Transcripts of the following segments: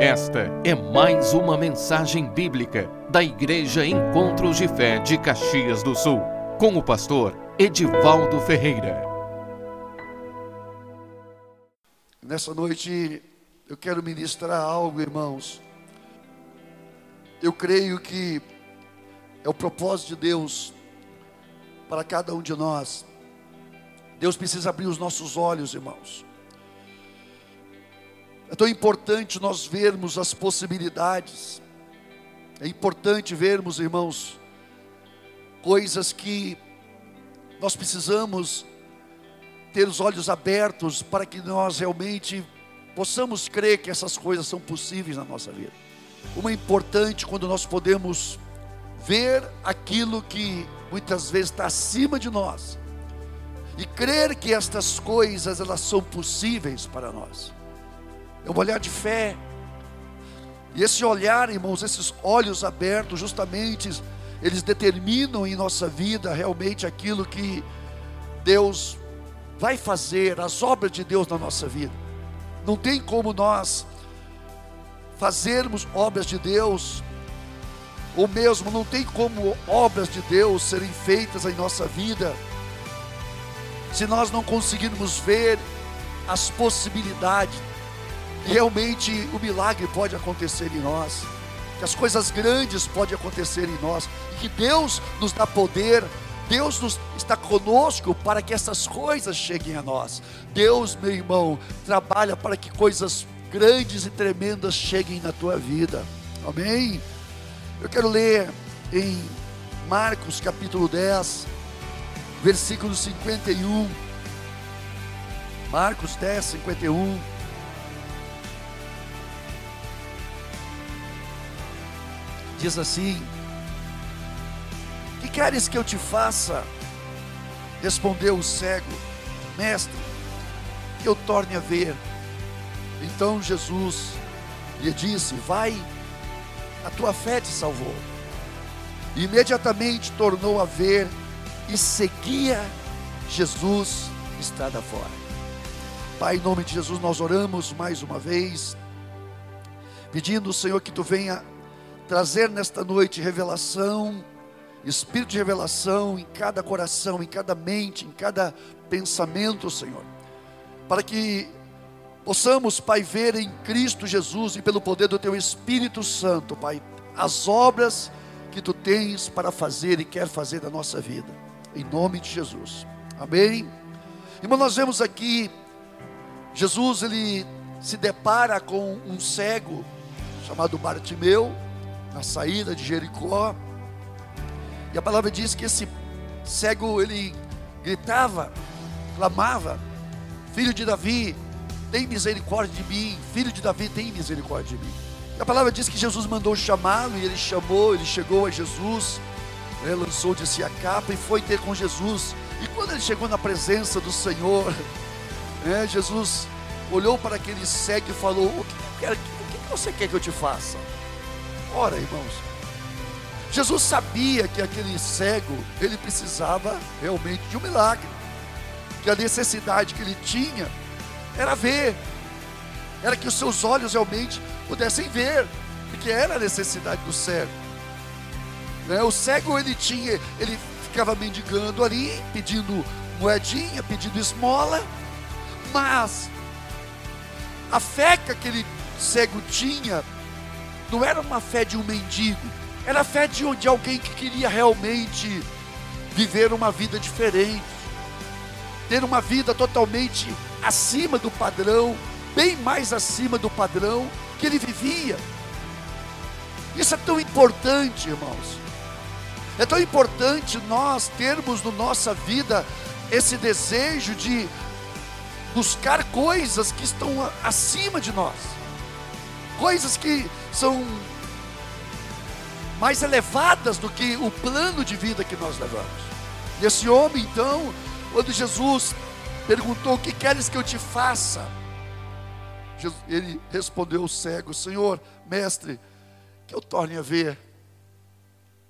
Esta é mais uma mensagem bíblica da Igreja Encontros de Fé de Caxias do Sul, com o pastor Edivaldo Ferreira. Nessa noite eu quero ministrar algo, irmãos. Eu creio que é o propósito de Deus para cada um de nós. Deus precisa abrir os nossos olhos, irmãos. É tão importante nós vermos as possibilidades. É importante vermos, irmãos, coisas que nós precisamos ter os olhos abertos para que nós realmente possamos crer que essas coisas são possíveis na nossa vida. Uma é importante quando nós podemos ver aquilo que muitas vezes está acima de nós e crer que estas coisas elas são possíveis para nós. É um olhar de fé. E esse olhar, irmãos, esses olhos abertos, justamente, eles determinam em nossa vida realmente aquilo que Deus vai fazer, as obras de Deus na nossa vida. Não tem como nós fazermos obras de Deus, ou mesmo não tem como obras de Deus serem feitas em nossa vida, se nós não conseguirmos ver as possibilidades realmente o milagre pode acontecer em nós, que as coisas grandes podem acontecer em nós, e que Deus nos dá poder, Deus nos, está conosco para que essas coisas cheguem a nós. Deus, meu irmão, trabalha para que coisas grandes e tremendas cheguem na tua vida. Amém? Eu quero ler em Marcos capítulo 10, versículo 51. Marcos 10, 51. Diz assim: Que queres que eu te faça? Respondeu o cego: Mestre, que eu torne a ver. Então Jesus lhe disse: Vai, a tua fé te salvou. Imediatamente tornou a ver e seguia Jesus estrada fora. Pai, em nome de Jesus, nós oramos mais uma vez, pedindo, Senhor, que tu venha trazer nesta noite revelação, espírito de revelação em cada coração, em cada mente, em cada pensamento, Senhor, para que possamos, Pai, ver em Cristo Jesus e pelo poder do Teu Espírito Santo, Pai, as obras que Tu tens para fazer e quer fazer da nossa vida, em nome de Jesus, amém. Irmão, nós vemos aqui, Jesus, ele se depara com um cego chamado Bartimeu, na saída de Jericó. E a palavra diz que esse cego ele gritava, clamava: Filho de Davi, tem misericórdia de mim. Filho de Davi, tem misericórdia de mim. E a palavra diz que Jesus mandou chamá-lo e ele chamou, ele chegou a Jesus, né, lançou de si a capa e foi ter com Jesus. E quando ele chegou na presença do Senhor, né, Jesus olhou para aquele cego e falou: o que, o que você quer que eu te faça? Ora, irmãos, Jesus sabia que aquele cego, ele precisava realmente de um milagre. Que a necessidade que ele tinha era ver, era que os seus olhos realmente pudessem ver, porque era a necessidade do cego. Né? O cego ele tinha, ele ficava mendigando ali, pedindo moedinha, pedindo esmola, mas a fé que aquele cego tinha não era uma fé de um mendigo, era a fé de, de alguém que queria realmente viver uma vida diferente, ter uma vida totalmente acima do padrão, bem mais acima do padrão que ele vivia. Isso é tão importante, irmãos. É tão importante nós termos na no nossa vida esse desejo de buscar coisas que estão acima de nós coisas que são mais elevadas do que o plano de vida que nós levamos. E esse homem, então, quando Jesus perguntou: O que queres que eu te faça? Ele respondeu o cego: Senhor, mestre, que eu torne a ver.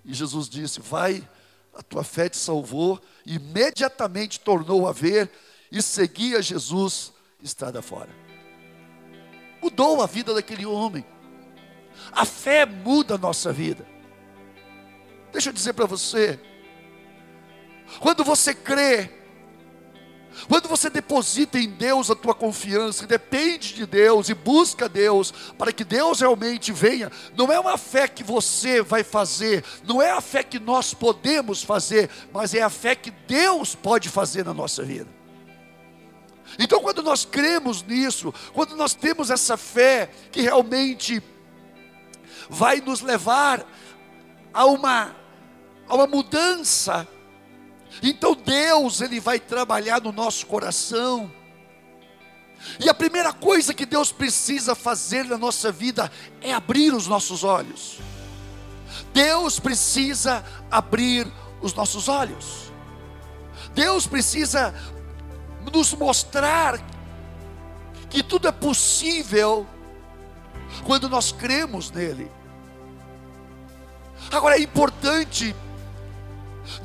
E Jesus disse: Vai, a tua fé te salvou. E imediatamente tornou a ver e seguia Jesus estrada fora mudou a vida daquele homem. A fé muda a nossa vida. Deixa eu dizer para você, quando você crê, quando você deposita em Deus a tua confiança, depende de Deus e busca Deus, para que Deus realmente venha, não é uma fé que você vai fazer, não é a fé que nós podemos fazer, mas é a fé que Deus pode fazer na nossa vida. Então, quando nós cremos nisso, quando nós temos essa fé que realmente vai nos levar a uma, a uma mudança então Deus, Ele vai trabalhar no nosso coração. E a primeira coisa que Deus precisa fazer na nossa vida é abrir os nossos olhos. Deus precisa abrir os nossos olhos. Deus precisa nos mostrar que tudo é possível quando nós cremos nele. Agora é importante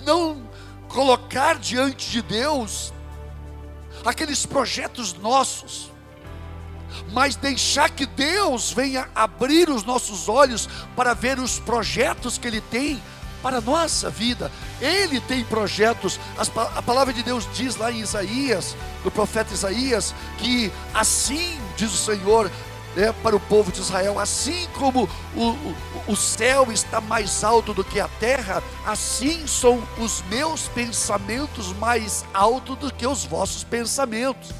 não colocar diante de Deus aqueles projetos nossos, mas deixar que Deus venha abrir os nossos olhos para ver os projetos que Ele tem para a nossa vida. Ele tem projetos, a palavra de Deus diz lá em Isaías, do profeta Isaías, que assim diz o Senhor, né, para o povo de Israel, assim como o, o, o céu está mais alto do que a terra, assim são os meus pensamentos mais altos do que os vossos pensamentos.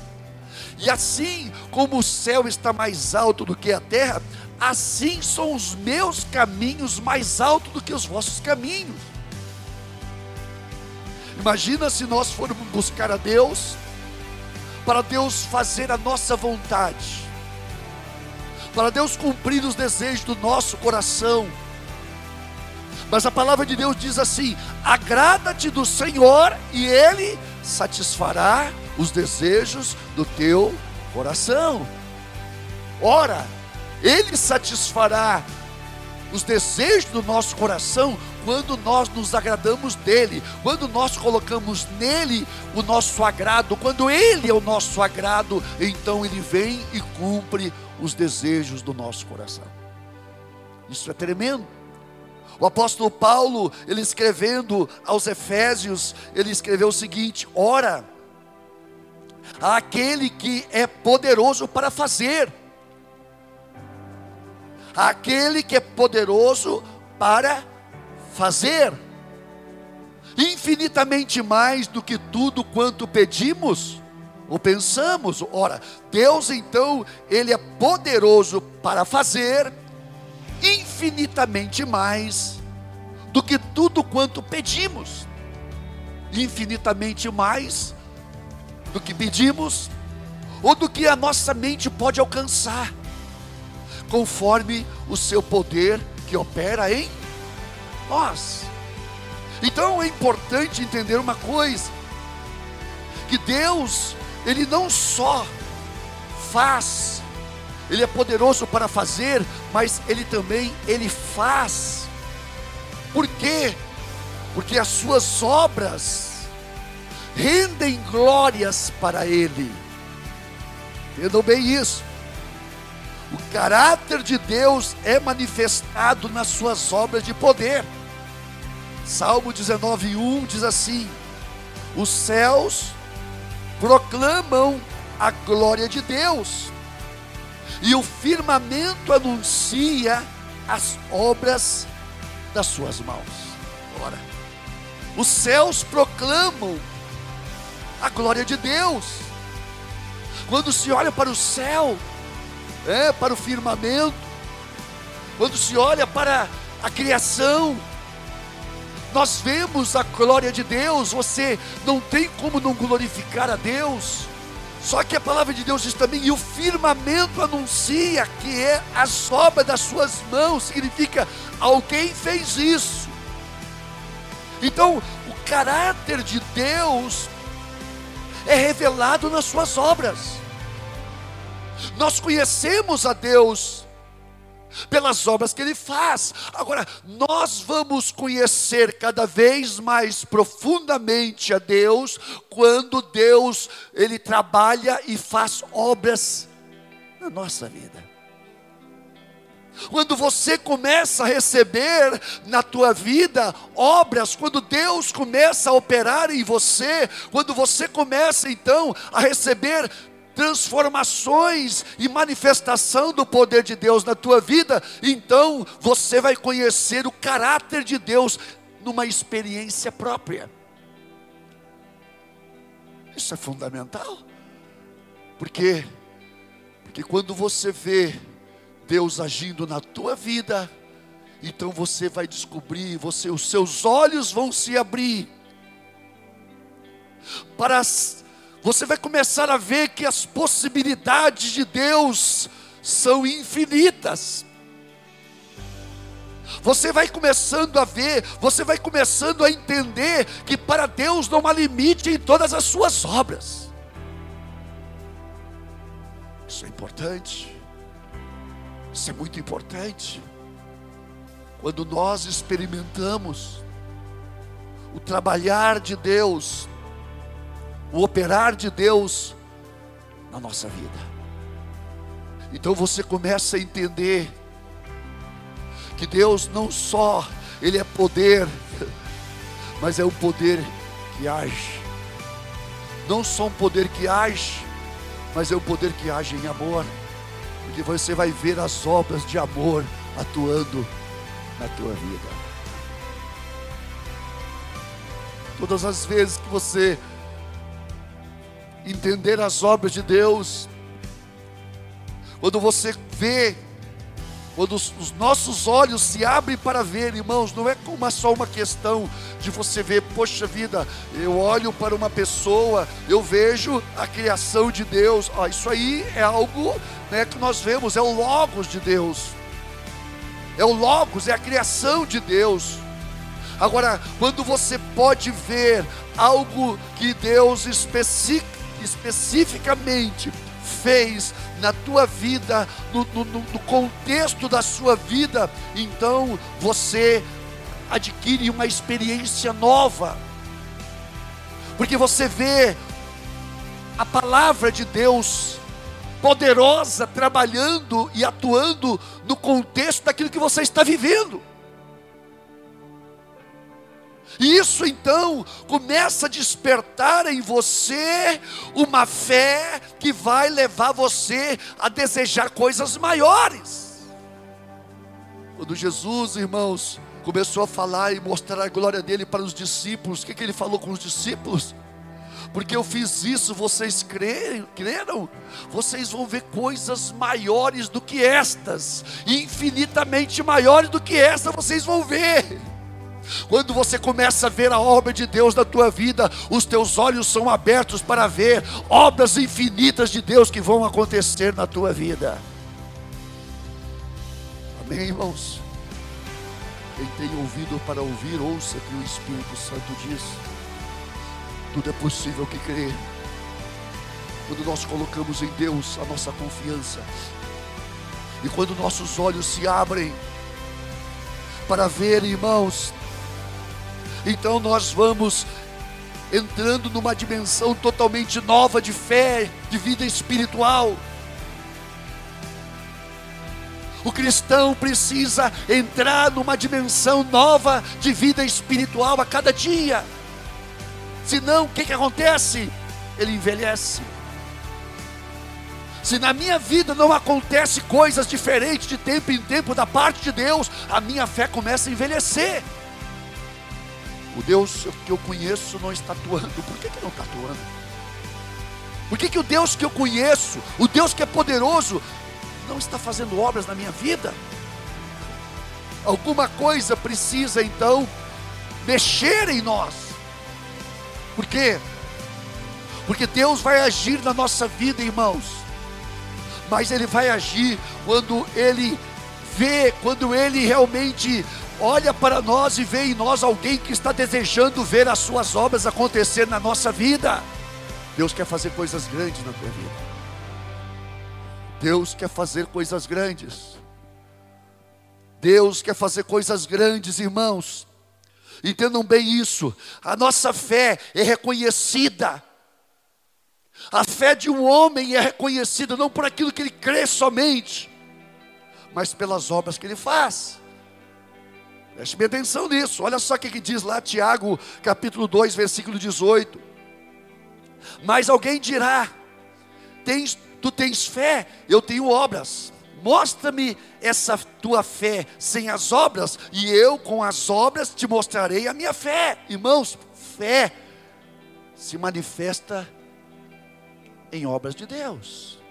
E assim como o céu está mais alto do que a terra, assim são os meus caminhos mais altos do que os vossos caminhos. Imagina se nós formos buscar a Deus, para Deus fazer a nossa vontade para Deus cumprir os desejos do nosso coração. Mas a palavra de Deus diz assim: agrada-te do Senhor e Ele satisfará os desejos do teu coração. Ora, Ele satisfará os desejos do nosso coração quando nós nos agradamos dele, quando nós colocamos nele o nosso agrado, quando ele é o nosso agrado, então ele vem e cumpre os desejos do nosso coração. Isso é tremendo. O apóstolo Paulo, ele escrevendo aos Efésios, ele escreveu o seguinte: ora, aquele que é poderoso para fazer, aquele que é poderoso para fazer, infinitamente mais do que tudo quanto pedimos ou pensamos. Ora, Deus então, Ele é poderoso para fazer infinitamente mais do que tudo quanto pedimos, infinitamente mais do que pedimos, ou do que a nossa mente pode alcançar, conforme o seu poder que opera em nós. Então é importante entender uma coisa: que Deus ele não só faz, ele é poderoso para fazer, mas ele também ele faz. Por quê? Porque as suas obras rendem glórias para ele. Entendam bem isso. O caráter de Deus é manifestado nas suas obras de poder. Salmo 19:1 diz assim: Os céus proclamam a glória de Deus, e o firmamento anuncia as obras das suas mãos. Ora, os céus proclamam a glória de Deus. Quando se olha para o céu, é, para o firmamento, quando se olha para a criação, nós vemos a glória de Deus, você não tem como não glorificar a Deus. Só que a palavra de Deus diz também, e o firmamento anuncia que é a sobra das suas mãos, significa alguém fez isso. Então, o caráter de Deus é revelado nas suas obras. Nós conhecemos a Deus pelas obras que ele faz. Agora, nós vamos conhecer cada vez mais profundamente a Deus quando Deus ele trabalha e faz obras na nossa vida. Quando você começa a receber na tua vida obras, quando Deus começa a operar em você, quando você começa então a receber transformações e manifestação do poder de Deus na tua vida, então você vai conhecer o caráter de Deus numa experiência própria. Isso é fundamental. Porque porque quando você vê Deus agindo na tua vida, então você vai descobrir, você os seus olhos vão se abrir para você vai começar a ver que as possibilidades de Deus são infinitas. Você vai começando a ver, você vai começando a entender que para Deus não há limite em todas as suas obras. Isso é importante. Isso é muito importante. Quando nós experimentamos o trabalhar de Deus o operar de Deus na nossa vida. Então você começa a entender que Deus não só ele é poder, mas é um poder que age. Não só um poder que age, mas é um poder que age em amor. Porque você vai ver as obras de amor atuando na tua vida. Todas as vezes que você entender as obras de Deus, quando você vê, quando os, os, nossos olhos se abrem para ver, irmãos, não é uma, só uma questão de você ver, poxa vida, eu olho para uma pessoa, eu vejo a criação de Deus, ah, isso aí é algo né, que nós vemos, é o Logos de Deus, é o Logos, é a criação de Deus. Agora, quando você pode ver algo que Deus especifica, especificamente fez na tua vida, no, no, no, contexto da sua vida, então você adquire uma experiência nova, porque você vê a palavra de Deus poderosa trabalhando e atuando no contexto daquilo que você está vivendo. Isso então começa a despertar em você uma fé que vai levar você a desejar coisas maiores. Quando Jesus, irmãos, começou a falar e mostrar a glória dele para os discípulos, o que, que ele falou com os discípulos? Porque eu fiz isso, vocês creram, creram? Vocês vão ver coisas maiores do que estas, infinitamente maiores do que esta, vocês vão ver. Quando você começa a ver a obra de Deus na tua vida, os teus olhos são abertos para ver obras infinitas de Deus que vão acontecer na tua vida. Amém, irmãos? Quem tem ouvido para ouvir, ouça que o Espírito Santo diz: tudo é possível que crê. Quando nós colocamos em Deus a nossa confiança, e quando nossos olhos se abrem para ver, irmãos, então nós vamos entrando numa dimensão totalmente nova de fé, de vida espiritual. O cristão precisa entrar numa dimensão nova de vida espiritual a cada dia. Senão, o que, que acontece? Ele envelhece. Se na minha vida não acontece coisas diferentes de tempo em tempo da parte de Deus, a minha fé começa a envelhecer. O Deus que eu conheço não está atuando. Por que, que não está atuando? Por que, que o Deus que eu conheço, o Deus que é poderoso, não está fazendo obras na minha vida? Alguma coisa precisa então mexer em nós. Por quê? Porque Deus vai agir na nossa vida, irmãos. Mas Ele vai agir quando Ele vê, quando Ele realmente olha para nós e vê em nós alguém que está desejando ver as suas obras acontecer na nossa vida. Deus quer fazer coisas grandes na tua vida. Deus quer fazer coisas grandes. Deus quer fazer coisas grandes, irmãos. Entendam bem isso. A nossa fé é reconhecida. A fé de um homem é reconhecida não por aquilo que ele crê somente, mas pelas obras que ele faz. Preste bem atenção nisso. Olha só o que, diz lá Tiago, capítulo 2, versículo 18. Mas alguém dirá: tens, Tu tens fé, eu tenho obras. Mostra-me essa tua fé sem as obras, e eu com as obras te mostrarei a minha fé. Irmãos, fé se manifesta em obras de Deus.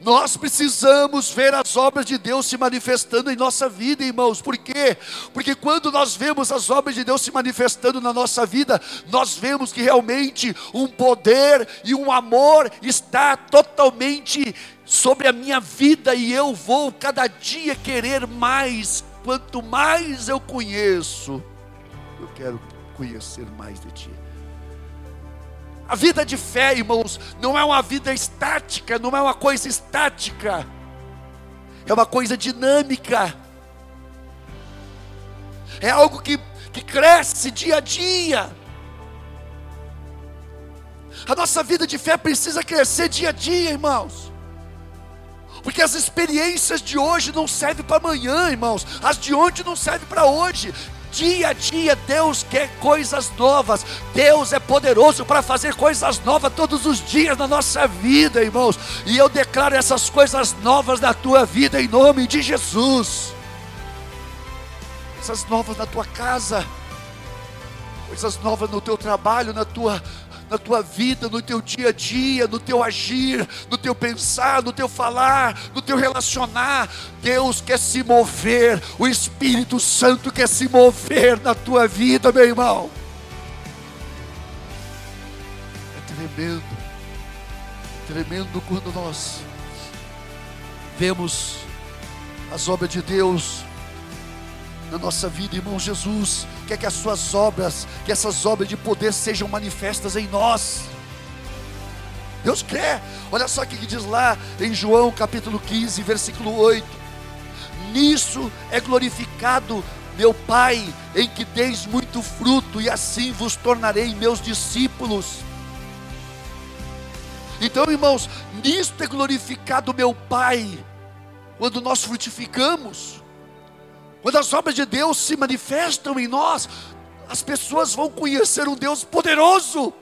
Nós precisamos ver as obras de Deus se manifestando em nossa vida, irmãos. Por quê? Porque quando nós vemos as obras de Deus se manifestando na nossa vida, nós vemos que realmente um poder e um amor está totalmente sobre a minha vida e eu vou cada dia querer mais. Quanto mais eu conheço, eu quero conhecer mais de Ti. A vida de fé, irmãos, não é uma vida estática, não é uma coisa estática, é uma coisa dinâmica, é algo que, que cresce dia a dia. A nossa vida de fé precisa crescer dia a dia, irmãos. Porque as experiências de hoje não servem para amanhã, irmãos. As de ontem não servem para hoje. Dia a dia Deus quer coisas novas. Deus é poderoso para fazer coisas novas todos os dias na nossa vida, irmãos. E eu declaro essas coisas novas na tua vida em nome de Jesus. Coisas novas na tua casa. Coisas novas no teu trabalho, na tua na tua vida, no teu dia a dia, no teu agir, no teu pensar, no teu falar, no teu relacionar. Deus quer se mover, o Espírito Santo quer se mover na tua vida, meu irmão. É tremendo, é tremendo quando nós vemos as obras de Deus na nossa vida, irmão Jesus, quer que as suas obras, que essas obras de poder sejam manifestas em nós. Deus quer, olha só o que diz lá em João capítulo 15, versículo 8: Nisso é glorificado meu Pai, em que deis muito fruto, e assim vos tornarei meus discípulos. Então, irmãos, nisto é glorificado meu Pai, quando nós frutificamos. Quando as obras de Deus se manifestam em nós, as pessoas vão conhecer um Deus poderoso,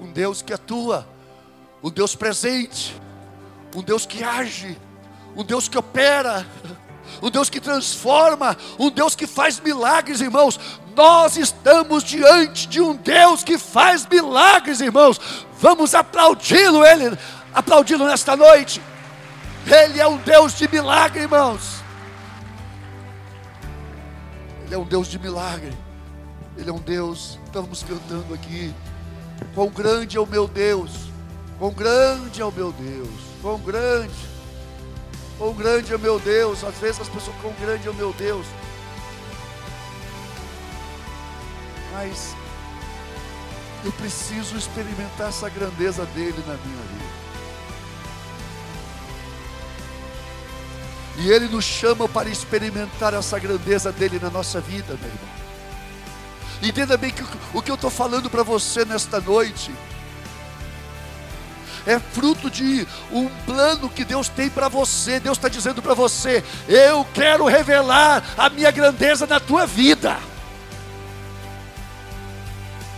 um Deus que atua, um Deus presente, um Deus que age, um Deus que opera, um Deus que transforma, um Deus que faz milagres, irmãos. Nós estamos diante de um Deus que faz milagres, irmãos. Vamos aplaudi-lo, Ele, aplaudi-lo nesta noite. Ele é um Deus de milagre, irmãos. Ele é um Deus de milagre. Ele é um Deus, estamos cantando aqui. Quão grande é o meu Deus. Quão grande é o meu Deus. Quão grande. Quão grande é o meu Deus. Às vezes as pessoas, quão grande é o meu Deus. Mas eu preciso experimentar essa grandeza dele na minha vida. E Ele nos chama para experimentar essa grandeza dele na nossa vida, meu irmão. Entenda bem que o que eu estou falando para você nesta noite é fruto de um plano que Deus tem para você. Deus está dizendo para você: Eu quero revelar a minha grandeza na tua vida.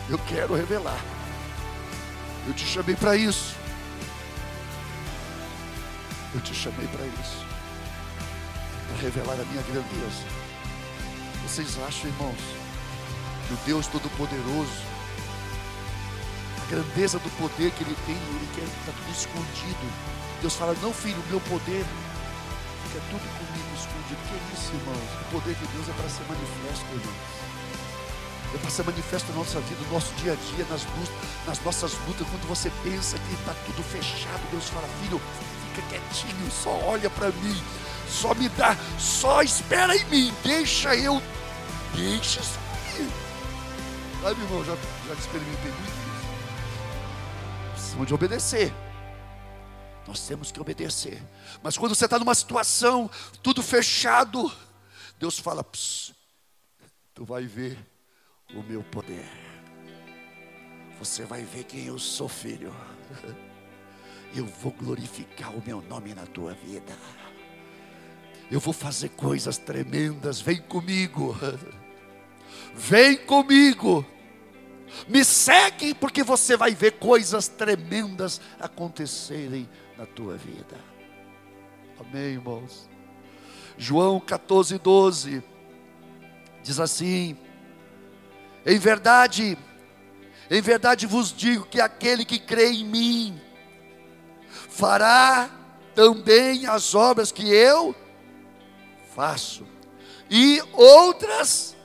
Eu quero revelar. Eu te chamei para isso. Eu te chamei para isso revelar a minha grandeza. Vocês acham, irmãos, que o Deus Todo-Poderoso, a grandeza do poder que Ele tem, Ele quer estar tudo escondido. Deus fala: Não, filho, o meu poder fica tudo comigo escondido. Que é isso, irmãos? O poder de Deus é para ser manifesto, irmãos. É para ser manifesto na nossa vida, no nosso dia a dia, nas, lutas, nas nossas lutas. Quando você pensa que está tudo fechado, Deus fala: Filho, fica quietinho, só olha para mim só me dá, só espera em mim, deixa eu, deixa isso aí. Sabe, irmão, já, já experimentei muito isso. Precisamos de obedecer. Nós temos que obedecer. Mas quando você está numa situação, tudo fechado, Deus fala: tu vai ver o meu poder. Você vai ver quem eu sou, filho. eu vou glorificar o meu nome na tua vida. Eu vou fazer coisas tremendas. Vem comigo. Vem comigo. Me segue, porque você vai ver coisas tremendas acontecerem na tua vida. Amém, irmãos? João 14, 12 diz assim: Em verdade, em verdade vos digo que aquele que crê em mim fará também as obras que eu faço, e outras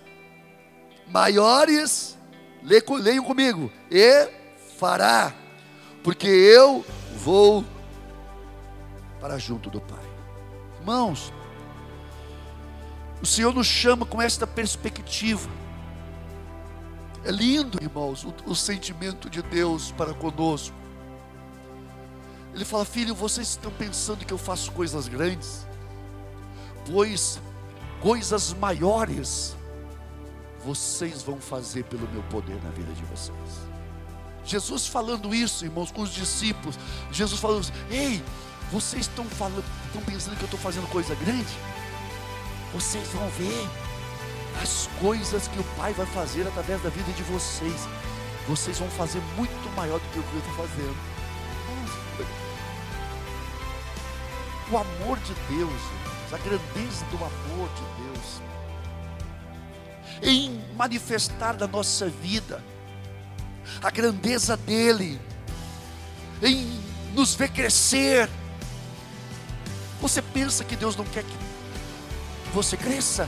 maiores, leiam comigo, e fará, porque eu vou para junto do Pai. Irmãos, o Senhor nos chama com esta perspectiva. É lindo, irmãos, o, o sentimento de Deus para conosco. Ele fala: Filho, vocês estão pensando que eu faço coisas grandes? Pois coisas maiores vocês vão fazer pelo meu poder na vida de vocês. Jesus falando isso, irmãos, com os discípulos. Jesus falando assim: Ei, vocês estão falando, estão pensando que eu estou fazendo coisa grande? Vocês vão ver as coisas que o Pai vai fazer através da vida de vocês. Vocês vão fazer muito maior do que o que eu estou fazendo. O amor de Deus, a grandeza do amor de Deus, em manifestar da nossa vida a grandeza dEle, em nos ver crescer. Você pensa que Deus não quer que você cresça?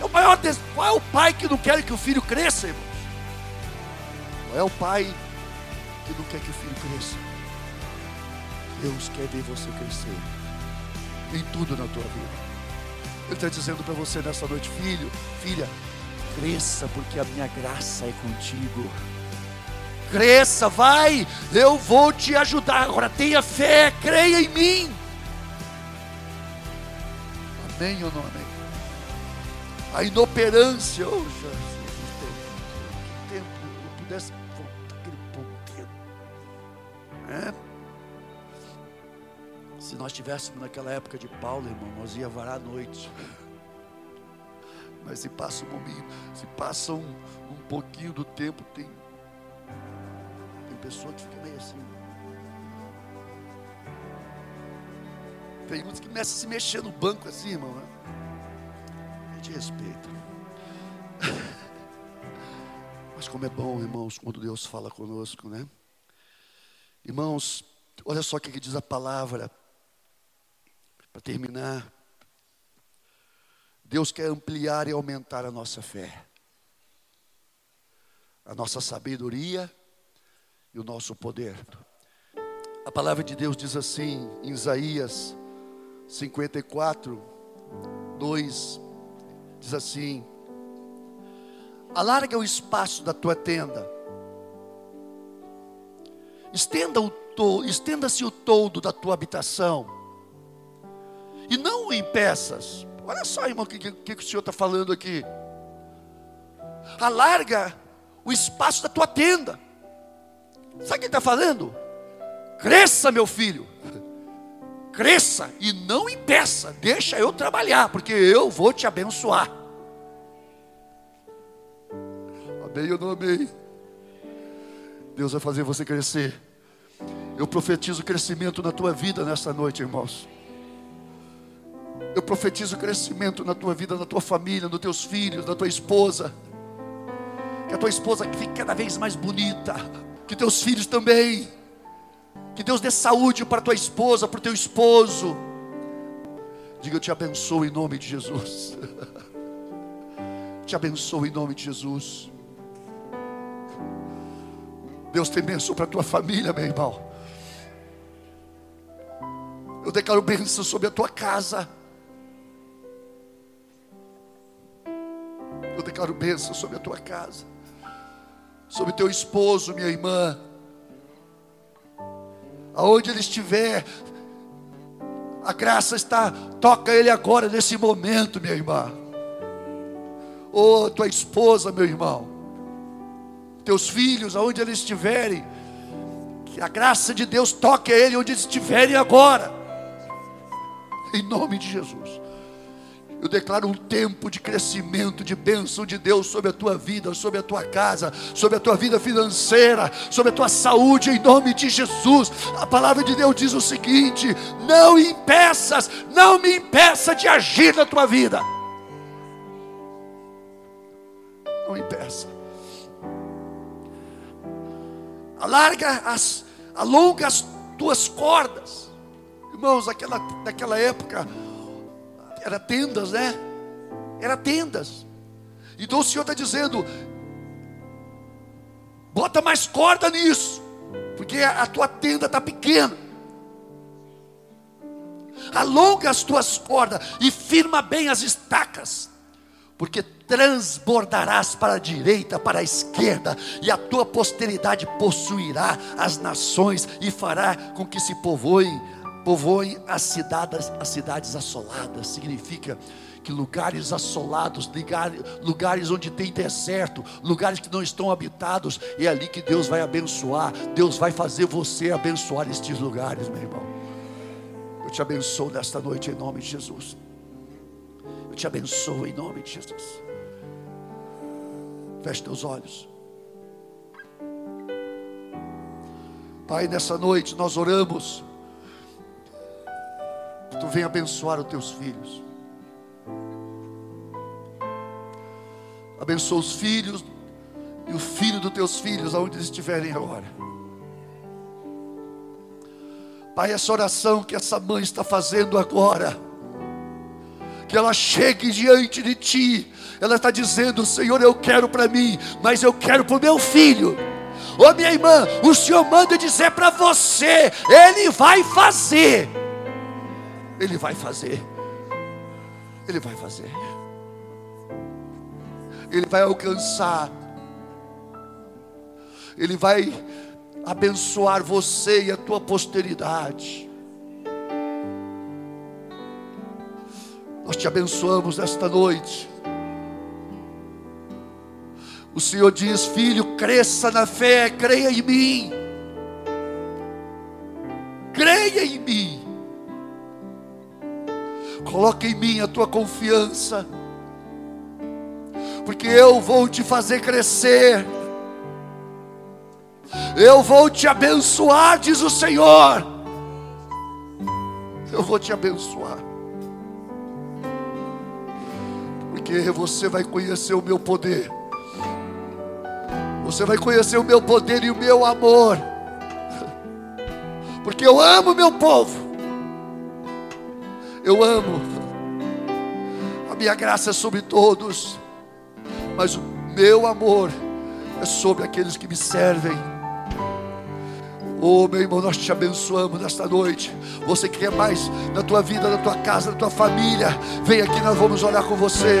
É o maior des... Qual é o pai que não quer que o filho cresça, irmãos? Qual é o pai que não quer que o filho cresça? Deus quer ver você crescer em tudo na tua vida. Ele está dizendo para você nessa noite, filho, filha, cresça, porque a minha graça é contigo. Cresça, vai, eu vou te ajudar. Agora tenha fé, creia em mim. Amém ou não amém? A inoperância, oh Jesus, que tempo eu pudesse Se nós estivéssemos naquela época de Paulo, irmão, nós ia varar a noite. Mas se passa um momento, se passa um, um pouquinho do tempo, tem, tem pessoa que fica meio assim. Tem uns que começam a se mexer no banco assim, irmão. Né? A gente respeita. Mas como é bom, irmãos, quando Deus fala conosco, né? Irmãos, olha só o que diz a palavra. Para terminar. Deus quer ampliar e aumentar a nossa fé, a nossa sabedoria e o nosso poder. A palavra de Deus diz assim, em Isaías 54, 2, diz assim: Alarga o espaço da tua tenda, estenda o to, estenda-se o todo da tua habitação, e não em peças. Olha só, irmão, o que, que, que o Senhor está falando aqui. Alarga o espaço da tua tenda. Sabe o que ele está falando? Cresça, meu filho cresça e não impeça, deixa eu trabalhar, porque eu vou te abençoar. Amém ou não amei? Deus vai fazer você crescer. Eu profetizo crescimento na tua vida nesta noite, irmãos. Eu profetizo crescimento na tua vida, na tua família, nos teus filhos, na tua esposa. Que a tua esposa fique cada vez mais bonita. Que teus filhos também que Deus dê saúde para tua esposa, para o teu esposo. Diga, eu te abençoo em nome de Jesus. te abençoo em nome de Jesus. Deus tem bênção para a tua família, meu irmão. Eu declaro bênção sobre a tua casa. Eu declaro bênção sobre a tua casa. Sobre teu esposo, minha irmã aonde ele estiver, a graça está, toca ele agora nesse momento, minha irmã. Ou oh, tua esposa, meu irmão, teus filhos, aonde eles estiverem, Que a graça de Deus toque ele onde estiverem agora. Em nome de Jesus. Eu declaro um tempo de crescimento, de bênção de Deus sobre a tua vida, sobre a tua casa, sobre a tua vida financeira, sobre a tua saúde, em nome de Jesus. A palavra de Deus diz o seguinte: não impeças, não me impeça de agir na tua vida. Não impeça. Alarga as, alonga as tuas cordas. Irmãos, naquela, naquela época, era tendas, né? Era tendas. Então o Senhor está dizendo: bota mais corda nisso, porque a tua tenda está pequena. Alonga as tuas cordas e firma bem as estacas, porque transbordarás para a direita, para a esquerda, e a tua posteridade possuirá as nações e fará com que se povoem povoem as cidades, as cidades assoladas, significa que lugares assolados, lugares onde tem deserto, lugares que não estão habitados, é ali que Deus vai abençoar, Deus vai fazer você abençoar estes lugares, meu irmão. Eu te abençoo nesta noite em nome de Jesus. Eu te abençoo em nome de Jesus. Feche teus olhos. Pai, nessa noite nós oramos que tu venha abençoar os teus filhos. Abençoa os filhos e o filho dos teus filhos, aonde eles estiverem agora. Pai, essa oração que essa mãe está fazendo agora, que ela chegue diante de ti, ela está dizendo: Senhor, eu quero para mim, mas eu quero para o meu filho. Ô minha irmã, o Senhor manda dizer para você, Ele vai fazer. Ele vai fazer. Ele vai fazer. Ele vai alcançar. Ele vai abençoar você e a tua posteridade. Nós te abençoamos nesta noite. O Senhor diz: Filho, cresça na fé, creia em mim. Coloque em mim a tua confiança, porque eu vou te fazer crescer, eu vou te abençoar, diz o Senhor. Eu vou te abençoar, porque você vai conhecer o meu poder, você vai conhecer o meu poder e o meu amor, porque eu amo meu povo eu amo. A minha graça é sobre todos, mas o meu amor é sobre aqueles que me servem. Oh, meu irmão, nós te abençoamos nesta noite. Você que quer mais na tua vida, na tua casa, na tua família, vem aqui, nós vamos orar com você.